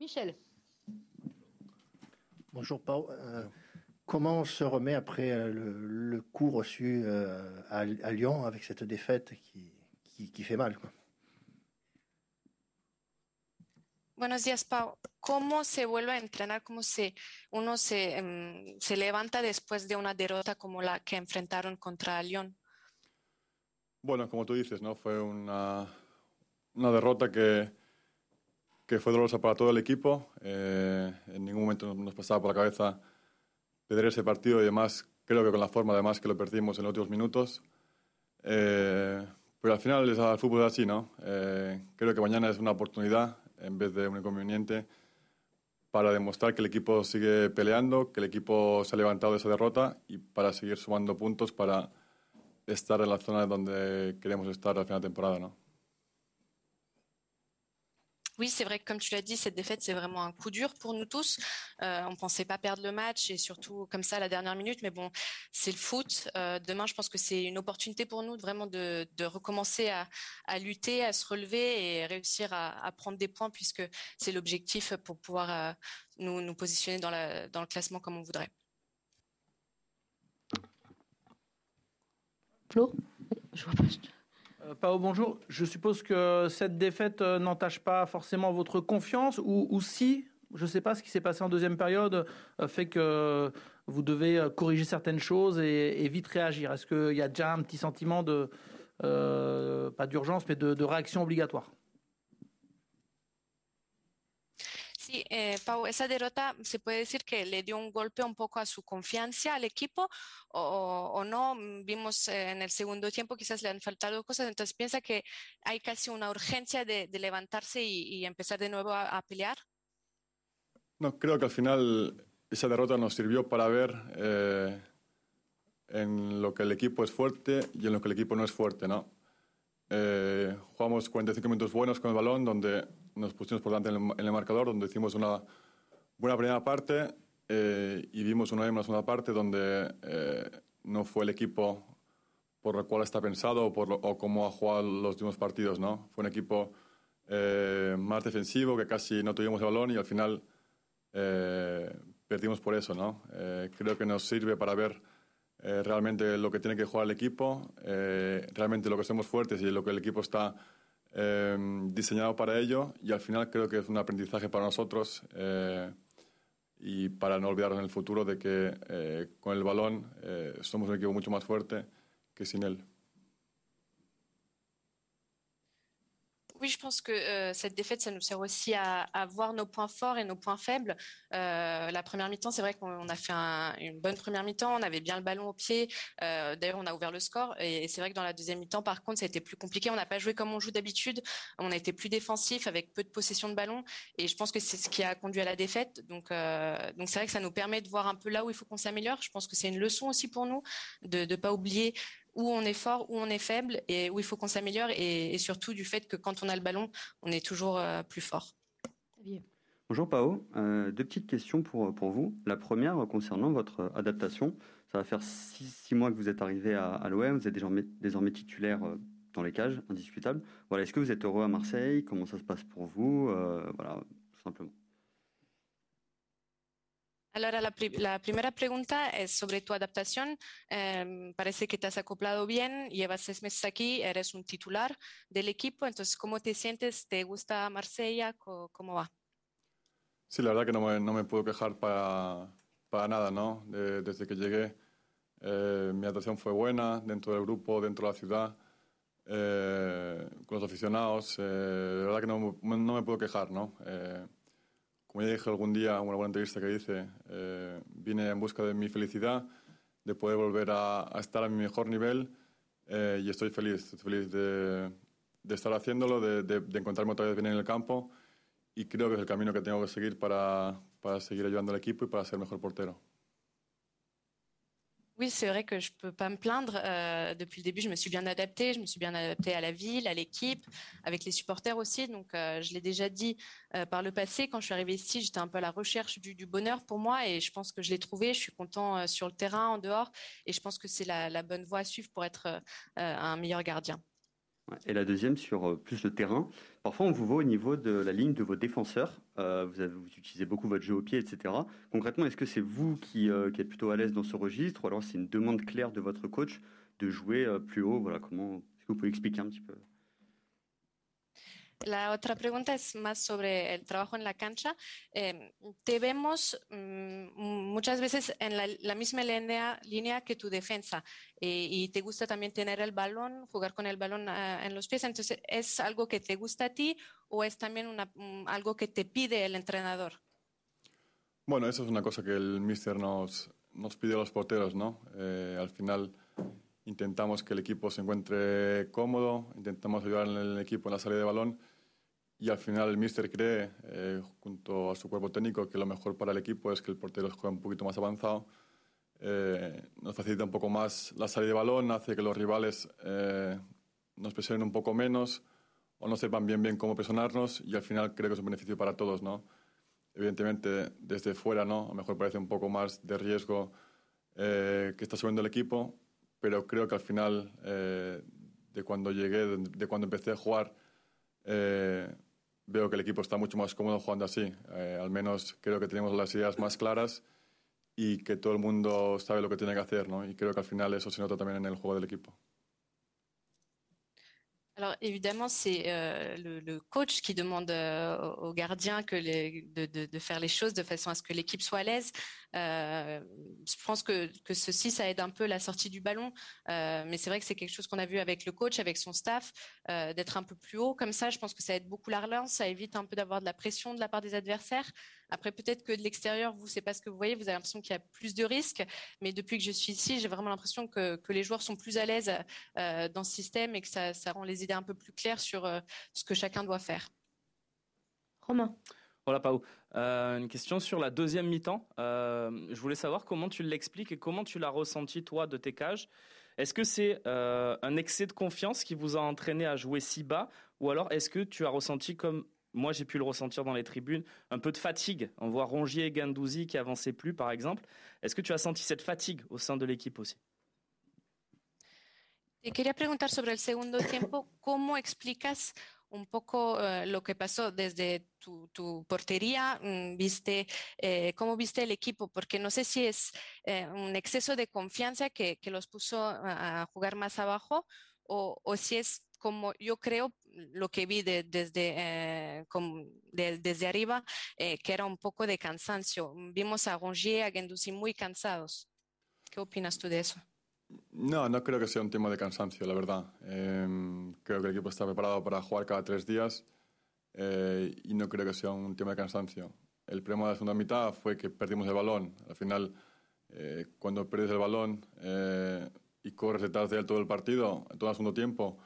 Michel. Bonjour Paul. comment on se remet après le, coup reçu à, Lyon avec cette défaite qui, qui, fait mal Buenos días, Pau. ¿Cómo se vuelve a entrenar? ¿Cómo se, uno se, um, se levanta después de una derrota como la que enfrentaron contra Lyon? Bueno, como tú dices, ¿no? Fue una, una derrota que, que fue dolorosa para todo el equipo. Eh, en ningún momento nos pasaba por la cabeza perder ese partido y además creo que con la forma además que lo perdimos en los últimos minutos. Eh, pero al final el fútbol es así, ¿no? Eh, creo que mañana es una oportunidad en vez de un inconveniente para demostrar que el equipo sigue peleando, que el equipo se ha levantado de esa derrota y para seguir sumando puntos para estar en la zona donde queremos estar al final de temporada, ¿no? Oui, c'est vrai que comme tu l'as dit, cette défaite, c'est vraiment un coup dur pour nous tous. Euh, on pensait pas perdre le match et surtout comme ça à la dernière minute. Mais bon, c'est le foot. Euh, demain, je pense que c'est une opportunité pour nous vraiment de, recommencer à, lutter, à se relever et réussir à, prendre des points puisque c'est l'objectif pour pouvoir euh, nous, positionner dans, dans le classement comme on voudrait. Flo? Je vois pas. Euh, Pao, bonjour. Je suppose que cette défaite euh, n'entache pas forcément votre confiance ou, si, je ne sais pas ce qui s'est passé en deuxième période, euh, fait que vous devez corriger certaines choses et, vite réagir. Est-ce qu'il y a déjà un petit sentiment de, pas d'urgence, mais de réaction obligatoire? Eh, Pau, esa derrota se puede decir que le dio un golpe un poco a su confianza al equipo o, no. Vimos eh, en el segundo tiempo quizás le han faltado cosas, entonces piensa que hay casi una urgencia de, levantarse y, empezar de nuevo a, pelear. No, creo que al final esa derrota nos sirvió para ver eh, en lo que el equipo es fuerte y en lo que el equipo no es fuerte, ¿no? Eh, jugamos 45 minutos buenos con el balón, donde nos pusimos por delante en el, marcador, donde hicimos una buena primera parte eh, y vimos una una segunda parte donde eh, no fue el equipo por el cual está pensado o, por o cómo ha jugado los últimos partidos. ¿no? Fue un equipo eh, más defensivo, que casi no tuvimos el balón y al final perdimos por eso. ¿no? creo que nos sirve para ver realmente lo que tiene que jugar el equipo, realmente lo que somos fuertes y lo que el equipo está eh, diseñado para ello y al final creo que es un aprendizaje para nosotros eh, y para no olvidarnos en el futuro de que eh, con el balón eh, somos un equipo mucho más fuerte que sin él. Oui, je pense que euh, cette défaite, ça nous sert aussi à, voir nos points forts et nos points faibles. Euh, la première mi-temps, c'est vrai qu'on a fait un, une bonne première mi-temps, on avait bien le ballon au pied. Euh, D'ailleurs, on a ouvert le score. Et, c'est vrai que dans la deuxième mi-temps, par contre, ça a été plus compliqué. On n'a pas joué comme on joue d'habitude. On a été plus défensif avec peu de possession de ballon. Et je pense que c'est ce qui a conduit à la défaite. Donc c'est vrai que ça nous permet de voir un peu là où il faut qu'on s'améliore. Je pense que c'est une leçon aussi pour nous de ne pas oublier où on est fort, où on est faible et où il faut qu'on s'améliore et, surtout du fait que quand on a le ballon, on est toujours euh, plus fort. Bonjour Pao, euh, deux petites questions pour, pour vous. La première concernant votre adaptation. Ça va faire six, mois que vous êtes arrivé à, l'OM, vous êtes désormais, désormais titulaire euh, dans les cages, indiscutable. Voilà, Est-ce que vous êtes heureux à Marseille? Comment ça se passe pour vous? Voilà, tout simplement. Ahora, la, la, primera pregunta es sobre tu adaptación. Eh, parece que te has acoplado bien, llevas seis meses aquí, eres un titular del equipo, entonces, ¿cómo te sientes? ¿Te gusta Marsella? ¿Cómo, va? Sí, la verdad que no me, no me puedo quejar para, para nada, ¿no? desde que llegué, eh, mi adaptación fue buena dentro del grupo, dentro de la ciudad, eh, con los aficionados. la verdad que no, no, me puedo quejar, ¿no? Como ya dije algún día en una buena entrevista que hice, eh, vine en busca de mi felicidad, de poder volver a, estar a mi mejor nivel eh, y estoy feliz, feliz de, estar haciéndolo, de, encontrarme otra vez bien en el campo y creo que es el camino que tengo que seguir para, para seguir ayudando al equipo y para ser mejor portero. Oui, c'est vrai que je peux pas me plaindre. Euh, depuis le début, je me suis bien adaptée. Je me suis bien adaptée à la ville, à l'équipe, avec les supporters aussi. Donc, euh, je l'ai déjà dit euh, par le passé. Quand je suis arrivée ici, j'étais un peu à la recherche du, bonheur pour moi, et je pense que je l'ai trouvé. Je suis content sur le terrain, en dehors, et je pense que c'est la, bonne voie à suivre pour être un meilleur gardien. Et la deuxième sur plus le terrain. Parfois, on vous voit au niveau de la ligne de vos défenseurs. vous, avez, vous, utilisez beaucoup votre jeu au pied, etc. Concrètement, est-ce que c'est vous qui, qui, êtes plutôt à l'aise dans ce registre ou alors c'est une demande claire de votre coach de jouer plus haut? Voilà, est-ce que vous pouvez expliquer un petit peu? La otra pregunta es más sobre el trabajo en la cancha. Eh, te vemos mmm, muchas veces en la, la misma línea, línea, que tu defensa eh, y te gusta también tener el balón, jugar con el balón uh, en los pies. Entonces, ¿es algo que te gusta a ti o es también una, um, algo que te pide el entrenador? Bueno, eso es una cosa que el míster nos, nos pide a los porteros, ¿no? Eh, al final intentamos que el equipo se encuentre cómodo, intentamos ayudar al equipo en la salida de balón y al final el míster cree, eh, junto a su cuerpo técnico, que lo mejor para el equipo es que el portero juegue un poquito más avanzado. Eh, nos facilita un poco más la salida de balón, hace que los rivales eh, nos presionen un poco menos o no sepan bien bien cómo presionarnos y al final creo que es un beneficio para todos, ¿no? Evidentemente, desde fuera, ¿no? A lo mejor parece un poco más de riesgo que está subiendo el equipo, pero creo que al final, eh, de cuando llegué, de, cuando empecé a jugar, eh, veo que el equipo está mucho más cómodo jugando así. Eh, al menos creo que tenemos las ideas más claras y que todo el mundo sabe lo que tiene que hacer, ¿no? Y creo que al final eso se nota también en el juego del equipo. Alors évidemment, c'est euh, le, le, coach qui demande euh, au gardien que les, de, de, de, faire les choses de façon à ce que l'équipe soit à l'aise. Euh, je pense que, ceci, ça aide un peu la sortie du ballon, euh, mais c'est vrai que c'est quelque chose qu'on a vu avec le coach, avec son staff, euh, d'être un peu plus haut. Comme ça, je pense que ça aide beaucoup la relance, ça évite un peu d'avoir de la pression de la part des adversaires. Après, peut-être que de l'extérieur, vous, c'est pas ce que vous voyez, vous avez l'impression qu'il y a plus de risques. Mais depuis que je suis ici, j'ai vraiment l'impression que, les joueurs sont plus à l'aise dans ce système et que ça, rend les idées un peu plus claires sur ce que chacun doit faire. Romain. Voilà, Pau. Euh, une question sur la deuxième mi-temps. Euh, je voulais savoir comment tu l'expliques et comment tu l'as ressenti, toi, de tes cages. Est-ce que c'est euh, un excès de confiance qui vous a entraîné à jouer si bas ou alors est-ce que tu as ressenti comme moi j'ai pu le ressentir dans les tribunes, un peu de fatigue? On voit Rongier et Gandouzi qui avançaient plus, par exemple. Est-ce que tu as senti cette fatigue au sein de l'équipe aussi? Te quería preguntar sobre el segundo tiempo, ¿cómo explicas un poco uh, lo que pasó desde tu, portería? Mm, ¿Viste, eh, ¿Cómo viste el equipo? Porque no sé si es eh, un exceso de confianza que, los puso a, jugar más abajo o, si es como yo creo lo que vi de, desde, eh, desde arriba, eh, que era un poco de cansancio. Vimos a Rongier, a Gendouzi muy cansados. ¿Qué opinas tú de eso? No, no creo que sea un tema de cansancio, la verdad. Eh, creo que el equipo está preparado para jugar cada tres días eh, y no creo que sea un tema de cansancio. El problema de la segunda mitad fue que perdimos el balón. Al final, eh, cuando pierdes el balón eh, y corres detrás de él todo el partido, todo el segundo tiempo,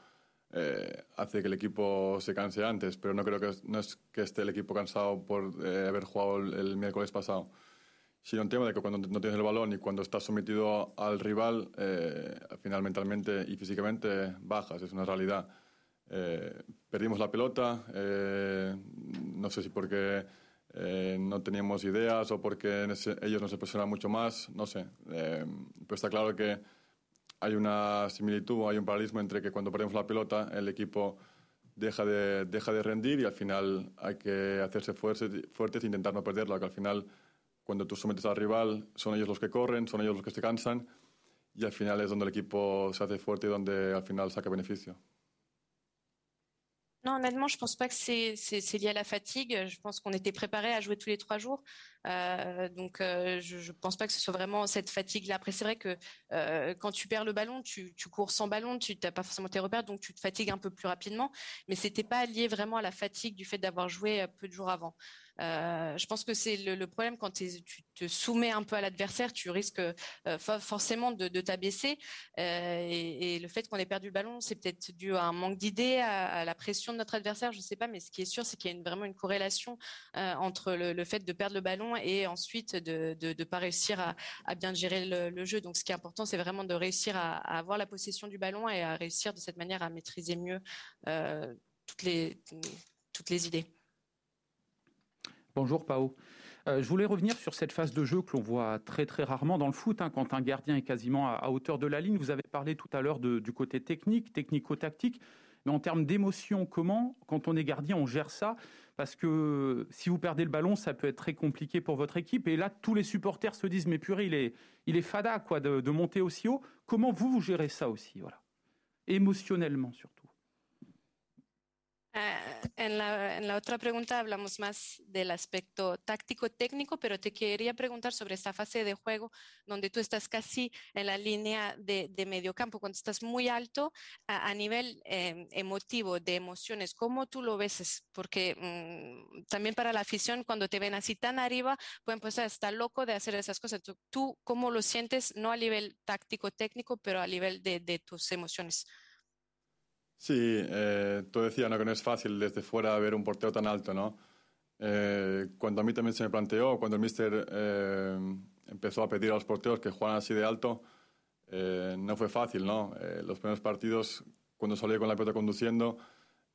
hace que el equipo se canse antes, pero no creo que no es que esté el equipo cansado por haber jugado el, miércoles pasado, sino un tema de que cuando no tienes el balón y cuando estás sometido al rival, eh, al final mentalmente y físicamente bajas, es una realidad. Eh, perdimos la pelota, eh, no sé si porque eh, no teníamos ideas o porque ellos nos presionan mucho más, no sé, pero está claro que hay una similitud, hay un paralelismo entre que cuando perdemos la pelota el equipo deja de, deja de rendir y al final hay que hacerse fuertes, fuertes e intentar no perderla, que al final cuando tú sometes al rival son ellos los que corren, son ellos los que se cansan y al final es donde el equipo se hace fuerte y donde al final saca beneficio. Non, honnêtement, je pense pas que c'est lié à la fatigue. Je pense qu'on était préparé à jouer tous les trois jours. Euh, donc, euh, je, je pense pas que ce soit vraiment cette fatigue-là. Après, c'est vrai que euh, quand tu perds le ballon, tu, tu cours sans ballon, tu n'as pas forcément tes repères, donc tu te fatigues un peu plus rapidement. Mais c'était pas lié vraiment à la fatigue du fait d'avoir joué peu de jours avant. Euh, je pense que c'est le, problème quand tu te soumets un peu à l'adversaire, tu risques euh, forcément de, t'abaisser. Euh, et, le fait qu'on ait perdu le ballon, c'est peut-être dû à un manque d'idées, à, la pression de notre adversaire, je ne sais pas, mais ce qui est sûr, c'est qu'il y a vraiment une corrélation entre le, fait de perdre le ballon et ensuite de ne pas réussir à, bien gérer le, jeu. Donc ce qui est important, c'est vraiment de réussir à, avoir la possession du ballon et à réussir de cette manière à maîtriser mieux toutes les idées. Bonjour Pao. Euh, je voulais revenir sur cette phase de jeu que l'on voit très très rarement dans le foot, hein, quand un gardien est quasiment à, hauteur de la ligne. Vous avez parlé tout à l'heure du côté technique, technico-tactique. Mais en termes d'émotion, comment, quand on est gardien, on gère ça? Parce que si vous perdez le ballon, ça peut être très compliqué pour votre équipe. Et là, tous les supporters se disent, mais purée, il est, il est fada quoi, de, monter aussi haut. Comment vous, vous gérez ça aussi voilà? Émotionnellement surtout. Eh, en, la, otra pregunta hablamos más del aspecto táctico-técnico, pero te quería preguntar sobre esta fase de juego donde tú estás casi en la línea de, de medio campo, cuando estás muy alto a, nivel eh, emotivo, de emociones. ¿Cómo tú lo ves? Porque mmm, también para la afición, cuando te ven así tan arriba, pueden pensar, está loco de hacer esas cosas. ¿Tú, tú cómo lo sientes, no a nivel táctico-técnico, pero a nivel de tus emociones? Sí, eh, tú decías ¿no? que no es fácil desde fuera ver un portero tan alto, ¿no? Eh, cuando a mí también se me planteó, cuando el míster eh, empezó a pedir a los porteros que jugaran así de alto, eh, no fue fácil, ¿no? Eh, los primeros partidos, cuando salí con la pelota conduciendo,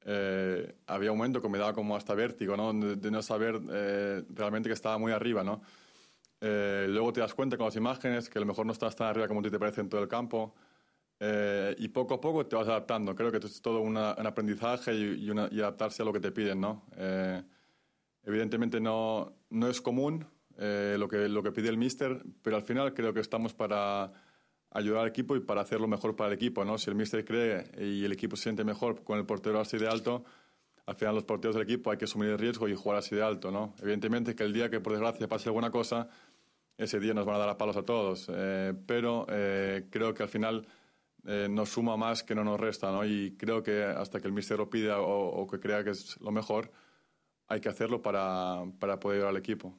eh, había un momento que me daba como hasta vértigo, ¿no? De, de no saber realmente que estaba muy arriba, ¿no? luego te das cuenta con las imágenes que a lo mejor no estás tan arriba como a ti te parece en todo el campo. Eh, y poco a poco te vas adaptando. Creo que esto es todo una, un aprendizaje y, y, una, y, adaptarse a lo que te piden, ¿no? Eh, evidentemente no, no es común eh, lo, que, lo que pide el míster, pero al final creo que estamos para ayudar al equipo y para hacer lo mejor para el equipo, ¿no? Si el míster cree y el equipo se siente mejor con el portero así de alto, al final los porteros del equipo hay que asumir el riesgo y jugar así de alto, ¿no? Evidentemente que el día que por desgracia pase alguna cosa, ese día nos van a dar a palos a todos, eh, pero eh, creo que al final eh, nos suma más que no nos resta, ¿no? Y creo que hasta que el míster pida o, que crea que es lo mejor, hay que hacerlo para, para poder ayudar al equipo.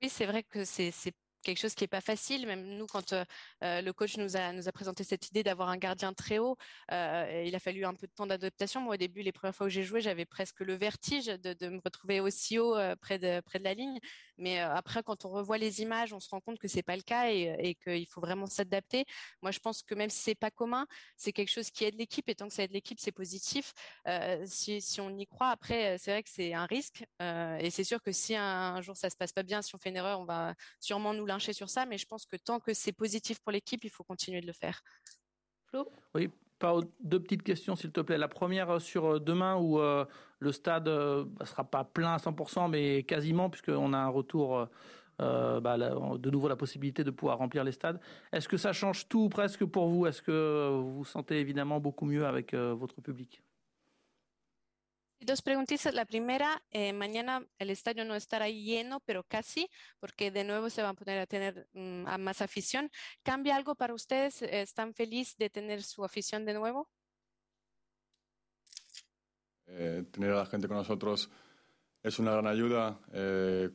Oui, c'est vrai que quelque chose qui n'est pas facile. Même nous, quand euh, le coach nous a, nous a présenté cette idée d'avoir un gardien très haut, euh, il a fallu un peu de temps d'adaptation. Moi, au début, les premières fois où j'ai joué, j'avais presque le vertige de, de, me retrouver aussi haut euh, près, de, près de la ligne. Mais euh, après, quand on revoit les images, on se rend compte que c'est pas le cas et, et qu'il faut vraiment s'adapter. Moi, je pense que même si c'est pas commun, c'est quelque chose qui aide l'équipe. Et tant que ça aide l'équipe, c'est positif. Euh, si, si, on y croit, après, c'est vrai que c'est un risque. et c'est sûr que si un, un, jour ça se passe pas bien, si on fait une erreur, on va sûrement nous lyncher sur ça. Mais je pense que tant que c'est positif pour l'équipe, il faut continuer de le faire. Flo? Oui, deux petites questions, s'il te plaît. La première sur demain, où euh, le stade ne euh, sera pas plein à 100%, mais quasiment, puisqu'on a un retour, euh, bah, la, de nouveau la possibilité de pouvoir remplir les stades. Est-ce que ça change tout presque pour vous? Est-ce que vous vous sentez évidemment beaucoup mieux avec votre public? Dos preguntitas. La primera, eh, mañana el estadio no estará lleno, pero casi, porque de nuevo se van a poner a tener um, a más afición. ¿Cambia algo para ustedes? ¿Están felices de tener su afición de nuevo? Eh, tener a la gente con nosotros es una gran ayuda. Eh,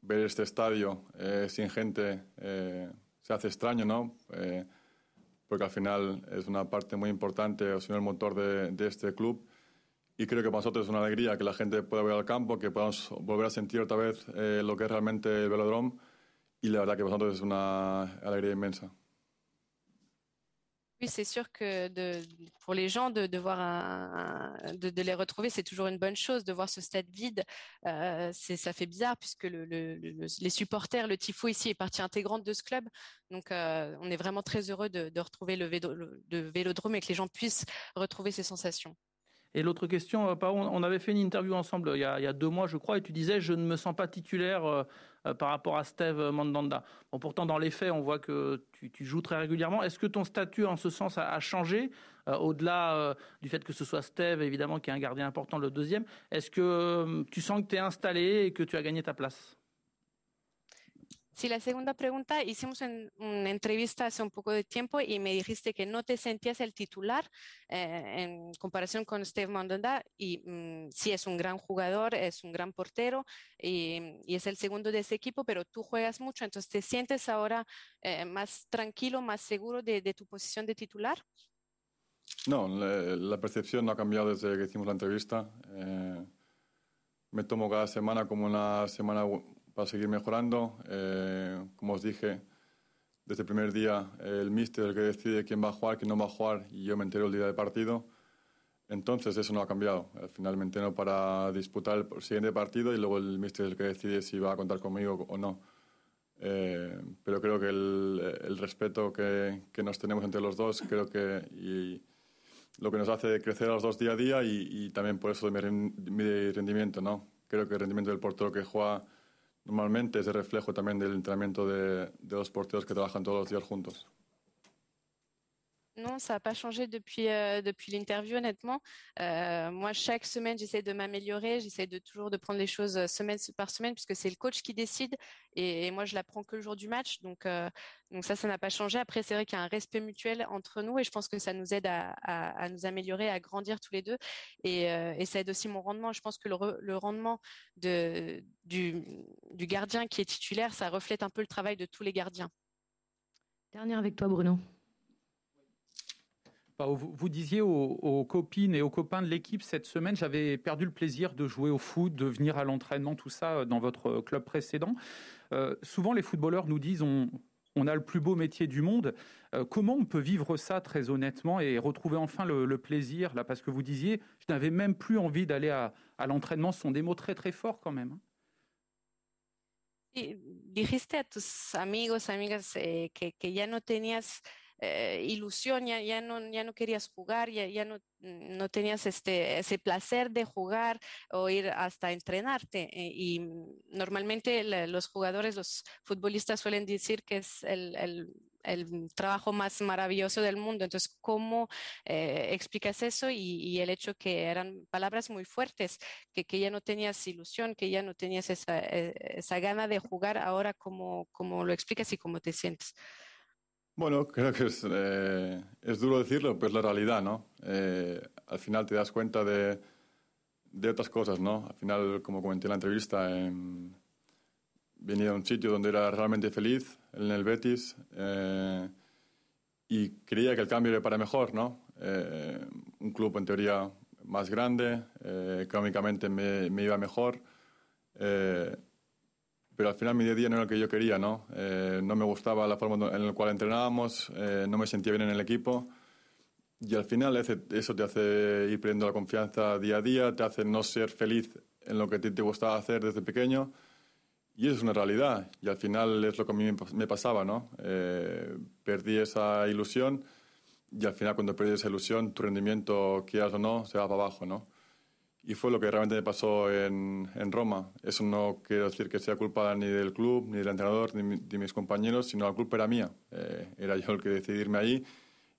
ver este estadio eh, sin gente se hace extraño, ¿no? porque al final es una parte muy importante, no el motor de este club. Y creo que para nosotros es una alegría que la gente pueda ver al campo, que podamos volver a sentir otra vez eh, lo que es realmente el velodrome. Y la verdad que para nosotros es una alegría inmensa. Oui, c'est sûr que de, pour les gens, de, de voir un, de, de, les retrouver, c'est toujours une bonne chose. De voir ce stade vide, euh, ça fait bizarre puisque le, le, le, les supporters, le tifo ici est partie intégrante de ce club. Donc, euh, on est vraiment très heureux de, retrouver le, vélo, le vélodrome et que les gens puissent retrouver ces sensations. Et l'autre question, Pao, on avait fait une interview ensemble il y, a, deux mois, je crois, et tu disais je ne me sens pas titulaire euh, par rapport à Steve Mandanda. Bon, pourtant, dans les faits, on voit que tu, joues très régulièrement. Est-ce que ton statut en ce sens a, changé, euh, au-delà euh, du fait que ce soit Steve, évidemment, qui est un gardien important, le deuxième? Est-ce que tu sens que tu es installé et que tu as gagné ta place? Sí, la segunda pregunta, hicimos en, una entrevista hace un poco de tiempo y me dijiste que no te sentías el titular eh, en comparación con Steve Mandanda y mm, sí es un gran jugador, es un gran portero y, y, es el segundo de ese equipo, pero tú juegas mucho, entonces te sientes ahora eh, más tranquilo, más seguro de, de, tu posición de titular. No, la, la, percepción no ha cambiado desde que hicimos la entrevista. Eh, me tomo cada semana como una semana para seguir mejorando. Eh, como os dije, desde el primer día el míster es el que decide quién va a jugar, quién no va a jugar y yo me entero el día del partido. Entonces eso no ha cambiado. Al me entreno para disputar el siguiente partido y luego el míster es el que decide si va a contar conmigo o no. Eh, pero creo que el, el respeto que, que, nos tenemos entre los dos, creo que y, lo que nos hace crecer a los dos día a día y, y también por eso de mi, mi, rendimiento, ¿no? Creo que el rendimiento del portero que juega normalmente es el reflejo también del entrenamiento de, de los porteros que trabajan todos los días juntos. Non, ça n'a pas changé depuis, euh, depuis l'interview, honnêtement. Euh, moi, chaque semaine, j'essaie de m'améliorer, j'essaie de toujours de prendre les choses euh, semaine par semaine, puisque c'est le coach qui décide. Et, moi, je l'apprends que le jour du match. Donc, donc ça, ça n'a pas changé. Après, c'est vrai qu'il y a un respect mutuel entre nous, et je pense que ça nous aide à, à, nous améliorer, à grandir tous les deux. Et, ça aide aussi mon rendement. Je pense que le, le rendement de, du, du gardien qui est titulaire, ça reflète un peu le travail de tous les gardiens. Dernière avec toi, Bruno. Vous, vous disiez aux, copines et aux copains de l'équipe cette semaine, j'avais perdu le plaisir de jouer au foot, de venir à l'entraînement, tout ça euh, dans votre club précédent. Euh, souvent, les footballeurs nous disent on, a le plus beau métier du monde. Euh, comment on peut vivre ça très honnêtement et retrouver enfin le, plaisir là? Parce que vous disiez, je n'avais même plus envie d'aller à, l'entraînement. Ce sont des mots très très forts quand même. Dijiste a tus amigos, amigas, eh, que, que ya no tenías eh, ilusión, ya, ya, no, ya no querías jugar, ya, ya no, no tenías este, ese placer de jugar o ir hasta entrenarte. Eh, y normalmente los jugadores, los futbolistas suelen decir que es el, el el trabajo más maravilloso del mundo. Entonces, ¿cómo eh, explicas eso? Y, y, el hecho que eran palabras muy fuertes, que, que, ya no tenías ilusión, que ya no tenías esa, eh, esa gana de jugar, ahora cómo, cómo lo explicas y cómo te sientes. Bueno, creo que es, eh, es duro decirlo, pero es la realidad, ¿no? Eh, al final te das cuenta de, de, otras cosas, ¿no? Al final, como comenté en la entrevista, eh, venía a un sitio donde era realmente feliz, en el Betis, eh, y creía que el cambio era para mejor, ¿no? Un club en teoría más grande, económicamente me, me, iba mejor pero al final mi día a día no era lo que yo quería, ¿no? Eh, no me gustaba la forma en la cual entrenábamos, eh, no me sentía bien en el equipo. Y al final eso te hace ir perdiendo la confianza día a día, te hace no ser feliz en lo que ti te gustaba hacer desde pequeño. Y eso es una realidad. Y al final es lo que a mí me pasaba, ¿no? Eh, perdí esa ilusión y al final cuando perdí esa ilusión, tu rendimiento, quieras o no, se va para abajo, ¿no? Y fue lo que realmente me pasó en, en, Roma. Eso no quiero decir que sea culpa ni del club, ni del entrenador, ni de mis compañeros, sino la culpa era mía. Eh, era yo el que decidí irme ahí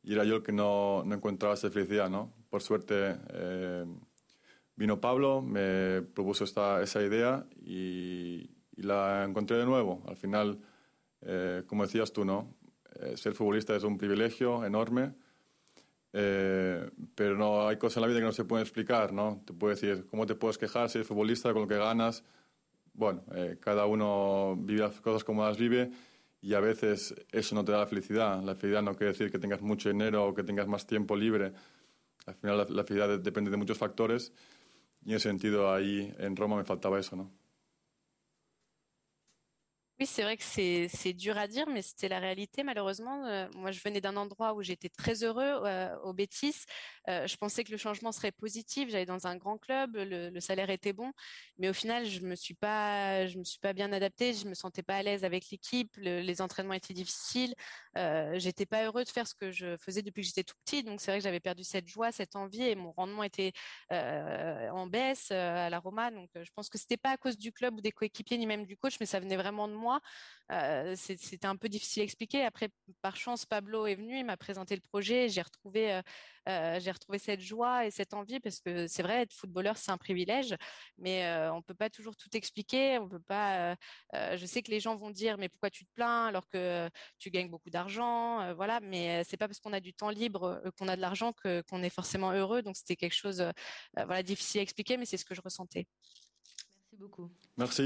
y era yo el que no, no encontraba esa felicidad. ¿no? Por suerte eh, vino Pablo, me propuso esta, esa idea y, y, la encontré de nuevo. Al final, eh, como decías tú, ¿no? Eh, ser futbolista es un privilegio enorme eh, pero no hay cosas en la vida que no se pueden explicar, ¿no? Te puedo decir, ¿cómo te puedes quejar si eres futbolista con lo que ganas? Bueno, eh, cada uno vive las cosas como las vive y a veces eso no te da la felicidad. La felicidad no quiere decir que tengas mucho dinero o que tengas más tiempo libre. Al final la, la felicidad depende de muchos factores y en ese sentido ahí en Roma me faltaba eso, ¿no? Oui, c'est vrai que c'est dur à dire, mais c'était la réalité malheureusement. Euh, moi, je venais d'un endroit où j'étais très heureux, euh, au Bétis. Euh, je pensais que le changement serait positif. J'allais dans un grand club, le, salaire était bon, mais au final, je me suis pas, je me suis pas bien adaptée. Je me sentais pas à l'aise avec l'équipe. Le, les entraînements étaient difficiles. Euh, j'étais pas heureux de faire ce que je faisais depuis que j'étais tout petit. Donc c'est vrai que j'avais perdu cette joie, cette envie, et mon rendement était en baisse à la Roma. Donc je pense que c'était pas à cause du club ou des coéquipiers ni même du coach, mais ça venait vraiment de moi moi. Euh, C'était un peu difficile à expliquer. Après, par chance, Pablo est venu, il m'a présenté le projet, j'ai retrouvé, euh, euh, j'ai retrouvé cette joie et cette envie parce que c'est vrai, être footballeur, c'est un privilège, mais euh, on peut pas toujours tout expliquer. On peut pas. Euh, euh, je sais que les gens vont dire, mais pourquoi tu te plains alors que tu gagnes beaucoup d'argent, voilà. Mais c'est pas parce qu'on a du temps libre, qu'on a de l'argent, qu'on est forcément heureux. Donc c'était quelque chose, voilà, difficile à expliquer, mais c'est ce que je ressentais. Merci beaucoup. Merci.